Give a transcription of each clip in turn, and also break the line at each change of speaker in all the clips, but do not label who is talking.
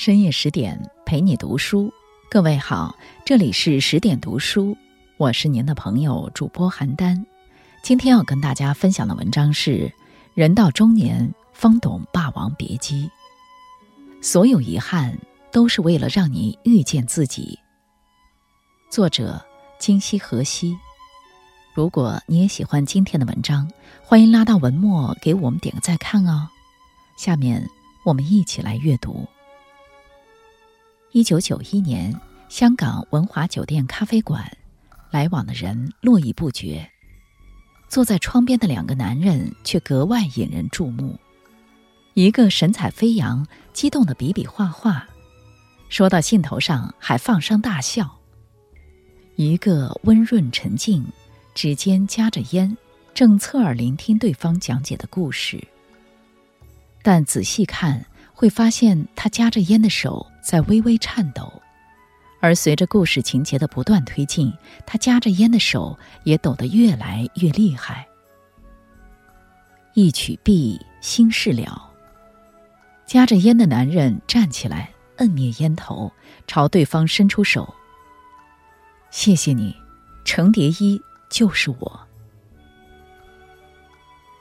深夜十点陪你读书，各位好，这里是十点读书，我是您的朋友主播邯郸。今天要跟大家分享的文章是：人到中年方懂《霸王别姬》，所有遗憾都是为了让你遇见自己。作者：今夕何夕。如果你也喜欢今天的文章，欢迎拉到文末给我们点个再看哦。下面我们一起来阅读。一九九一年，香港文华酒店咖啡馆，来往的人络绎不绝。坐在窗边的两个男人却格外引人注目，一个神采飞扬，激动的比比划划，说到兴头上还放声大笑；一个温润沉静，指尖夹着烟，正侧耳聆听对方讲解的故事。但仔细看，会发现他夹着烟的手在微微颤抖，而随着故事情节的不断推进，他夹着烟的手也抖得越来越厉害。一曲毕，心事了。夹着烟的男人站起来，摁灭烟头，朝对方伸出手：“谢谢你，程蝶衣就是我。”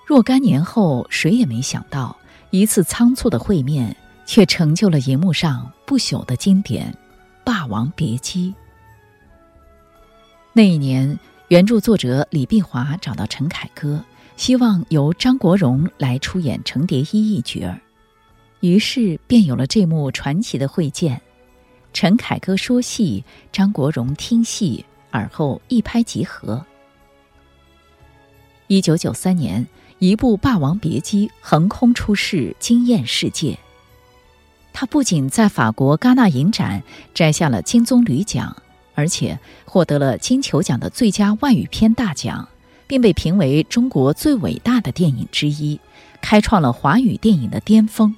若干年后，谁也没想到。一次仓促的会面，却成就了银幕上不朽的经典《霸王别姬》。那一年，原著作者李碧华找到陈凯歌，希望由张国荣来出演程蝶衣一角儿，于是便有了这幕传奇的会见。陈凯歌说戏，张国荣听戏，而后一拍即合。一九九三年。一部《霸王别姬》横空出世，惊艳世界。他不仅在法国戛纳影展摘下了金棕榈奖，而且获得了金球奖的最佳外语片大奖，并被评为中国最伟大的电影之一，开创了华语电影的巅峰。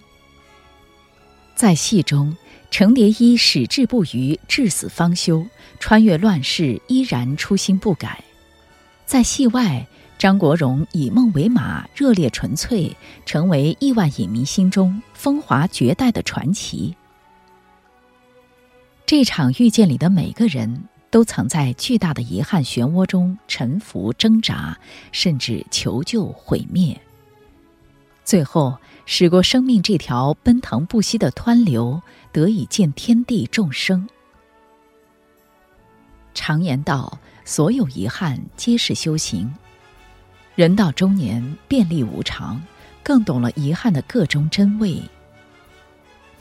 在戏中，程蝶衣矢志不渝，至死方休，穿越乱世依然初心不改；在戏外，张国荣以梦为马，热烈纯粹，成为亿万影迷心中风华绝代的传奇。这场遇见里的每个人都曾在巨大的遗憾漩涡中沉浮挣扎，甚至求救毁灭。最后，驶过生命这条奔腾不息的湍流，得以见天地众生。常言道：“所有遗憾皆是修行。”人到中年，便利无常，更懂了遗憾的个中真味。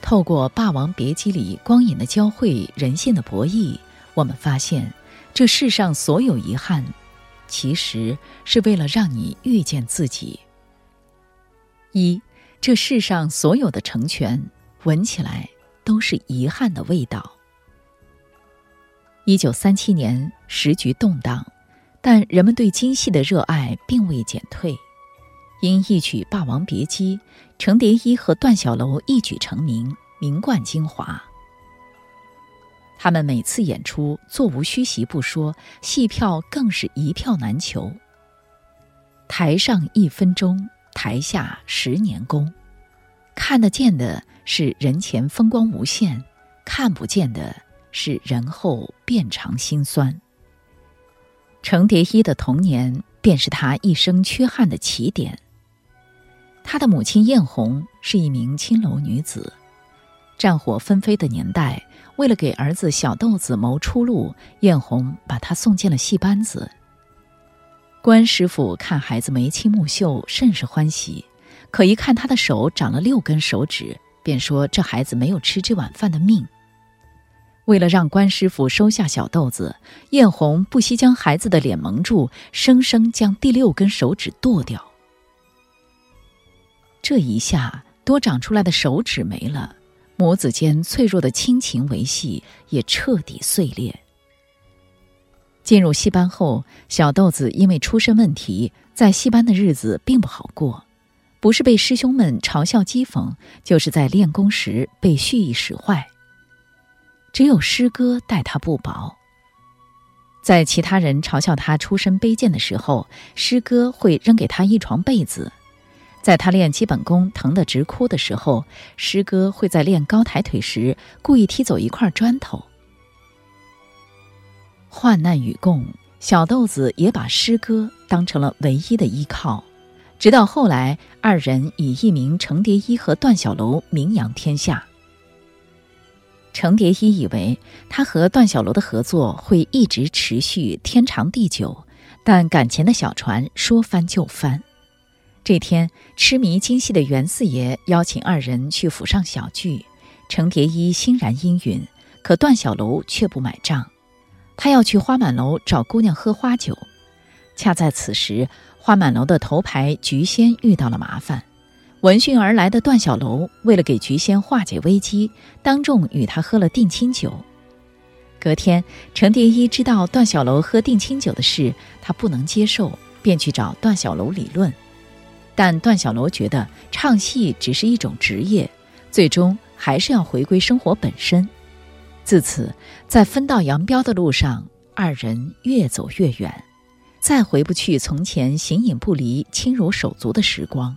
透过《霸王别姬》里光影的交汇、人性的博弈，我们发现，这世上所有遗憾，其实是为了让你遇见自己。一，这世上所有的成全，闻起来都是遗憾的味道。一九三七年，时局动荡。但人们对京戏的热爱并未减退，因一曲《霸王别姬》，程蝶衣和段小楼一举成名，名冠京华。他们每次演出座无虚席不说，戏票更是一票难求。台上一分钟，台下十年功，看得见的是人前风光无限，看不见的是人后遍尝辛酸。程蝶衣的童年便是他一生缺憾的起点。他的母亲艳红是一名青楼女子，战火纷飞的年代，为了给儿子小豆子谋出路，艳红把他送进了戏班子。关师傅看孩子眉清目秀，甚是欢喜，可一看他的手长了六根手指，便说这孩子没有吃这碗饭的命。为了让关师傅收下小豆子，艳红不惜将孩子的脸蒙住，生生将第六根手指剁掉。这一下，多长出来的手指没了，母子间脆弱的亲情维系也彻底碎裂。进入戏班后，小豆子因为出身问题，在戏班的日子并不好过，不是被师兄们嘲笑讥讽，就是在练功时被蓄意使坏。只有师哥待他不薄。在其他人嘲笑他出身卑贱的时候，师哥会扔给他一床被子；在他练基本功疼得直哭的时候，师哥会在练高抬腿时故意踢走一块砖头。患难与共，小豆子也把师哥当成了唯一的依靠。直到后来，二人以一名程蝶衣和段小楼名扬天下。程蝶衣以为他和段小楼的合作会一直持续天长地久，但感情的小船说翻就翻。这天，痴迷京戏的袁四爷邀请二人去府上小聚，程蝶衣欣然应允，可段小楼却不买账，他要去花满楼找姑娘喝花酒。恰在此时，花满楼的头牌菊仙遇到了麻烦。闻讯而来的段小楼，为了给菊仙化解危机，当众与她喝了定亲酒。隔天，程蝶衣知道段小楼喝定亲酒的事，他不能接受，便去找段小楼理论。但段小楼觉得唱戏只是一种职业，最终还是要回归生活本身。自此，在分道扬镳的路上，二人越走越远，再回不去从前形影不离、亲如手足的时光。《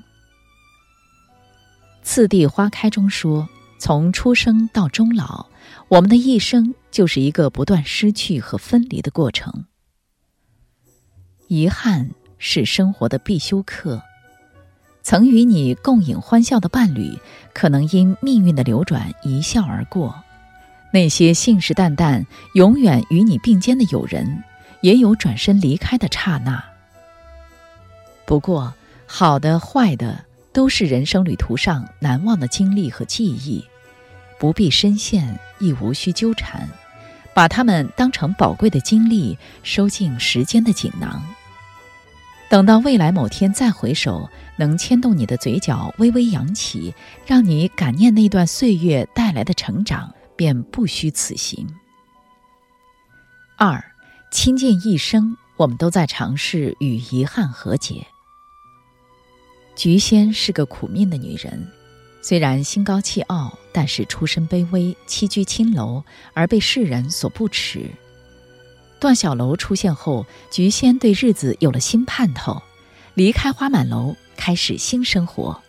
次第花开》中说：“从出生到终老，我们的一生就是一个不断失去和分离的过程。遗憾是生活的必修课。曾与你共饮欢笑的伴侣，可能因命运的流转一笑而过；那些信誓旦旦永远与你并肩的友人，也有转身离开的刹那。不过，好的、坏的。”都是人生旅途上难忘的经历和记忆，不必深陷，亦无需纠缠，把它们当成宝贵的经历，收进时间的锦囊。等到未来某天再回首，能牵动你的嘴角微微扬起，让你感念那段岁月带来的成长，便不虚此行。二，倾尽一生，我们都在尝试与遗憾和解。菊仙是个苦命的女人，虽然心高气傲，但是出身卑微，栖居青楼，而被世人所不齿。段小楼出现后，菊仙对日子有了新盼头，离开花满楼，开始新生活。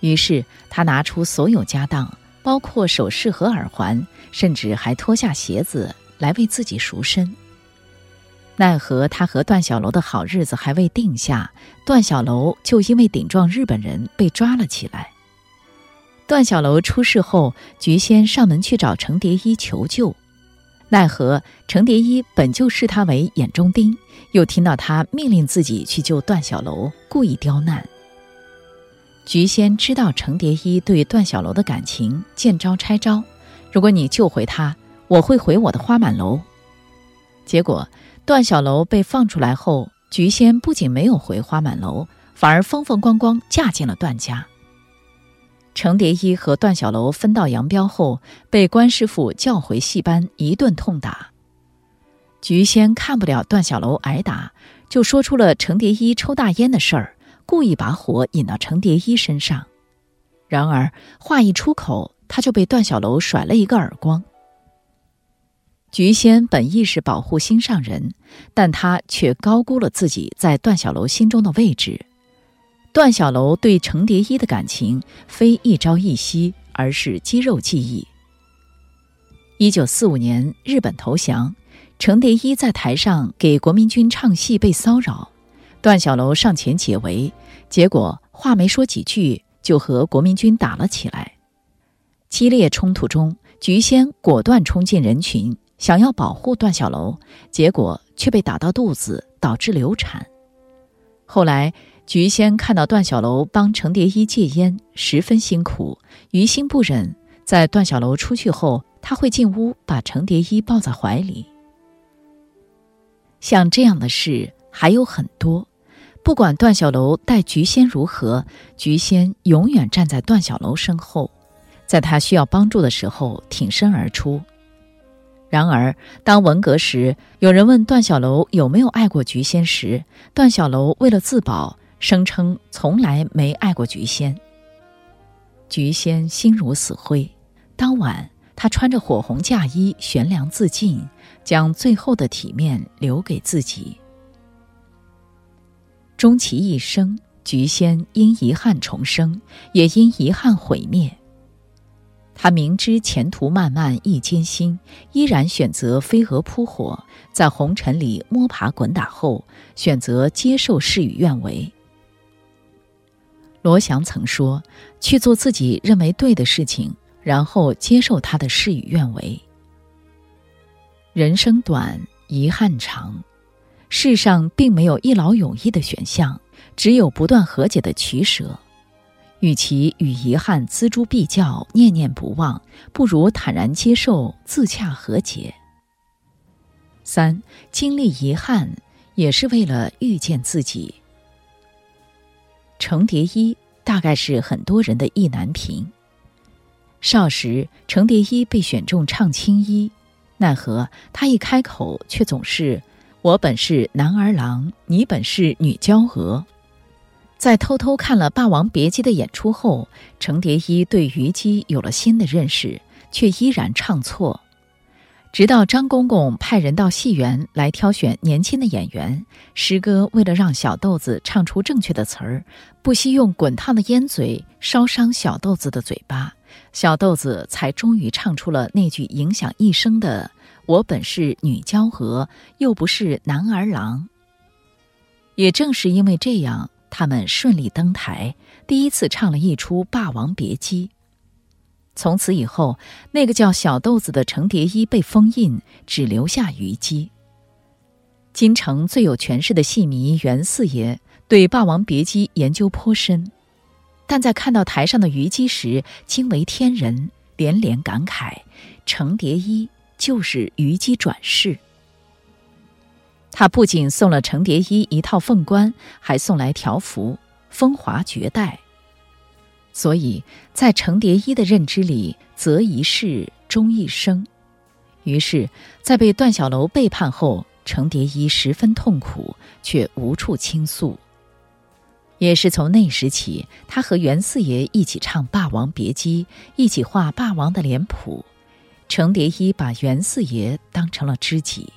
于是，她拿出所有家当，包括首饰和耳环，甚至还脱下鞋子来为自己赎身。奈何他和段小楼的好日子还未定下，段小楼就因为顶撞日本人被抓了起来。段小楼出事后，菊仙上门去找程蝶衣求救，奈何程蝶衣本就视他为眼中钉，又听到他命令自己去救段小楼，故意刁难。菊仙知道程蝶衣对段小楼的感情，见招拆招，如果你救回他，我会回我的花满楼。结果。段小楼被放出来后，菊仙不仅没有回花满楼，反而风风光光嫁进了段家。程蝶衣和段小楼分道扬镳后，被关师傅叫回戏班，一顿痛打。菊仙看不了段小楼挨打，就说出了程蝶衣抽大烟的事儿，故意把火引到程蝶衣身上。然而话一出口，他就被段小楼甩了一个耳光。菊仙本意是保护心上人，但她却高估了自己在段小楼心中的位置。段小楼对程蝶衣的感情非一朝一夕，而是肌肉记忆。一九四五年，日本投降，程蝶衣在台上给国民军唱戏被骚扰，段小楼上前解围，结果话没说几句，就和国民军打了起来。激烈冲突中，菊仙果断冲进人群。想要保护段小楼，结果却被打到肚子，导致流产。后来，菊仙看到段小楼帮程蝶衣戒烟，十分辛苦，于心不忍。在段小楼出去后，他会进屋把程蝶衣抱在怀里。像这样的事还有很多。不管段小楼待菊仙如何，菊仙永远站在段小楼身后，在他需要帮助的时候挺身而出。然而，当文革时有人问段小楼有没有爱过菊仙时，段小楼为了自保，声称从来没爱过菊仙。菊仙心如死灰。当晚，她穿着火红嫁衣悬梁自尽，将最后的体面留给自己。终其一生，菊仙因遗憾重生，也因遗憾毁灭。他明知前途漫漫亦艰辛，依然选择飞蛾扑火，在红尘里摸爬滚打后，选择接受事与愿违。罗翔曾说：“去做自己认为对的事情，然后接受他的事与愿违。”人生短，遗憾长，世上并没有一劳永逸的选项，只有不断和解的取舍。与其与遗憾锱铢必较、念念不忘，不如坦然接受、自洽和解。三，经历遗憾也是为了遇见自己。程蝶衣大概是很多人的意难平。少时，程蝶衣被选中唱青衣，奈何他一开口却总是“我本是男儿郎，你本是女娇娥”。在偷偷看了《霸王别姬》的演出后，程蝶衣对虞姬有了新的认识，却依然唱错。直到张公公派人到戏园来挑选年轻的演员，师哥为了让小豆子唱出正确的词儿，不惜用滚烫的烟嘴烧伤小豆子的嘴巴，小豆子才终于唱出了那句影响一生的：“我本是女娇娥，又不是男儿郎。”也正是因为这样。他们顺利登台，第一次唱了一出《霸王别姬》。从此以后，那个叫小豆子的程蝶衣被封印，只留下虞姬。京城最有权势的戏迷袁四爷对《霸王别姬》研究颇深，但在看到台上的虞姬时，惊为天人，连连感慨：程蝶衣就是虞姬转世。他不仅送了程蝶衣一套凤冠，还送来条幅“风华绝代”。所以在程蝶衣的认知里，择一世终一生。于是，在被段小楼背叛后，程蝶衣十分痛苦，却无处倾诉。也是从那时起，他和袁四爷一起唱《霸王别姬》，一起画霸王的脸谱。程蝶衣把袁四爷当成了知己。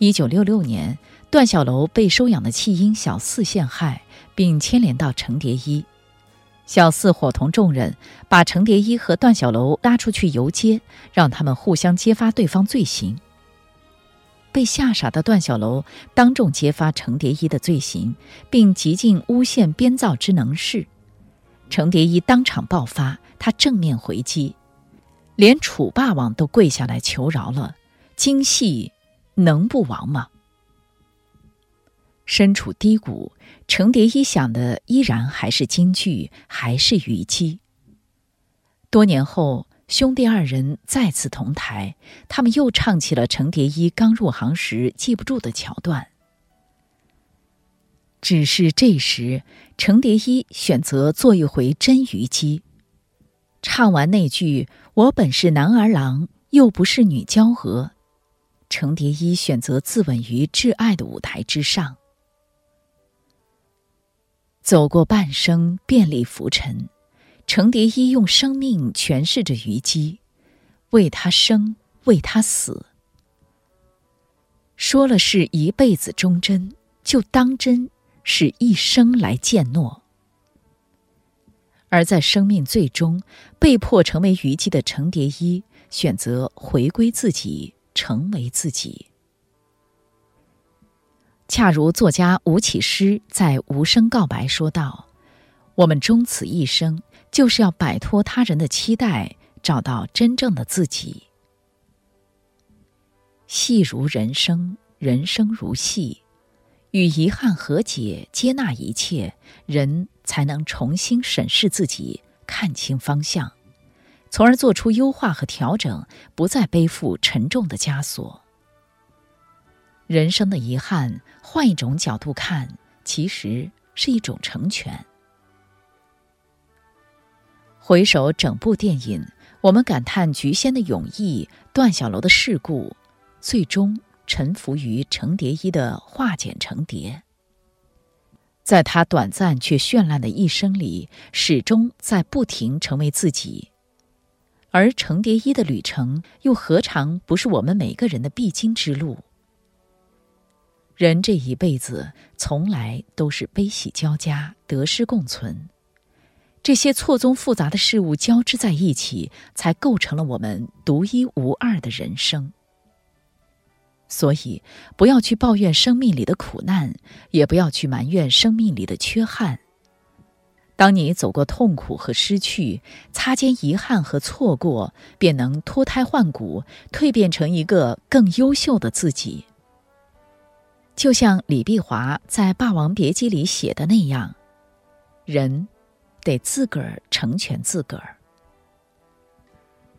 一九六六年，段小楼被收养的弃婴小四陷害，并牵连到程蝶衣。小四伙同众人把程蝶衣和段小楼拉出去游街，让他们互相揭发对方罪行。被吓傻的段小楼当众揭发程蝶衣的罪行，并极尽诬陷编造之能事。程蝶衣当场爆发，他正面回击，连楚霸王都跪下来求饶了。京戏。能不亡吗？身处低谷，程蝶衣想的依然还是京剧，还是虞姬。多年后，兄弟二人再次同台，他们又唱起了程蝶衣刚入行时记不住的桥段。只是这时，程蝶衣选择做一回真虞姬，唱完那句“我本是男儿郎，又不是女娇娥”。程蝶衣选择自刎于挚爱的舞台之上，走过半生遍历浮沉，程蝶衣用生命诠释着虞姬，为他生，为他死。说了是一辈子忠贞，就当真是一生来践诺。而在生命最终被迫成为虞姬的程蝶衣，选择回归自己。成为自己，恰如作家吴启诗在《无声告白》说道：“我们终此一生，就是要摆脱他人的期待，找到真正的自己。戏如人生，人生如戏，与遗憾和解，接纳一切，人才能重新审视自己，看清方向。”从而做出优化和调整，不再背负沉重的枷锁。人生的遗憾，换一种角度看，其实是一种成全。回首整部电影，我们感叹菊仙的勇毅，段小楼的世故，最终臣服于程蝶衣的化茧成蝶。在他短暂却绚烂的一生里，始终在不停成为自己。而程蝶衣的旅程，又何尝不是我们每个人的必经之路？人这一辈子从来都是悲喜交加、得失共存，这些错综复杂的事物交织在一起，才构成了我们独一无二的人生。所以，不要去抱怨生命里的苦难，也不要去埋怨生命里的缺憾。当你走过痛苦和失去，擦肩遗憾和错过，便能脱胎换骨，蜕变成一个更优秀的自己。就像李碧华在《霸王别姬》里写的那样：“人得自个儿成全自个儿。”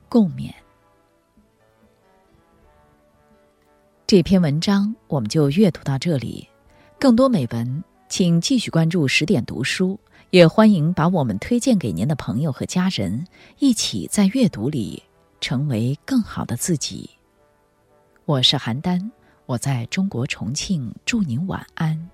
共勉。这篇文章我们就阅读到这里，更多美文请继续关注十点读书，也欢迎把我们推荐给您的朋友和家人，一起在阅读里成为更好的自己。我是邯郸。我在中国重庆，祝您晚安。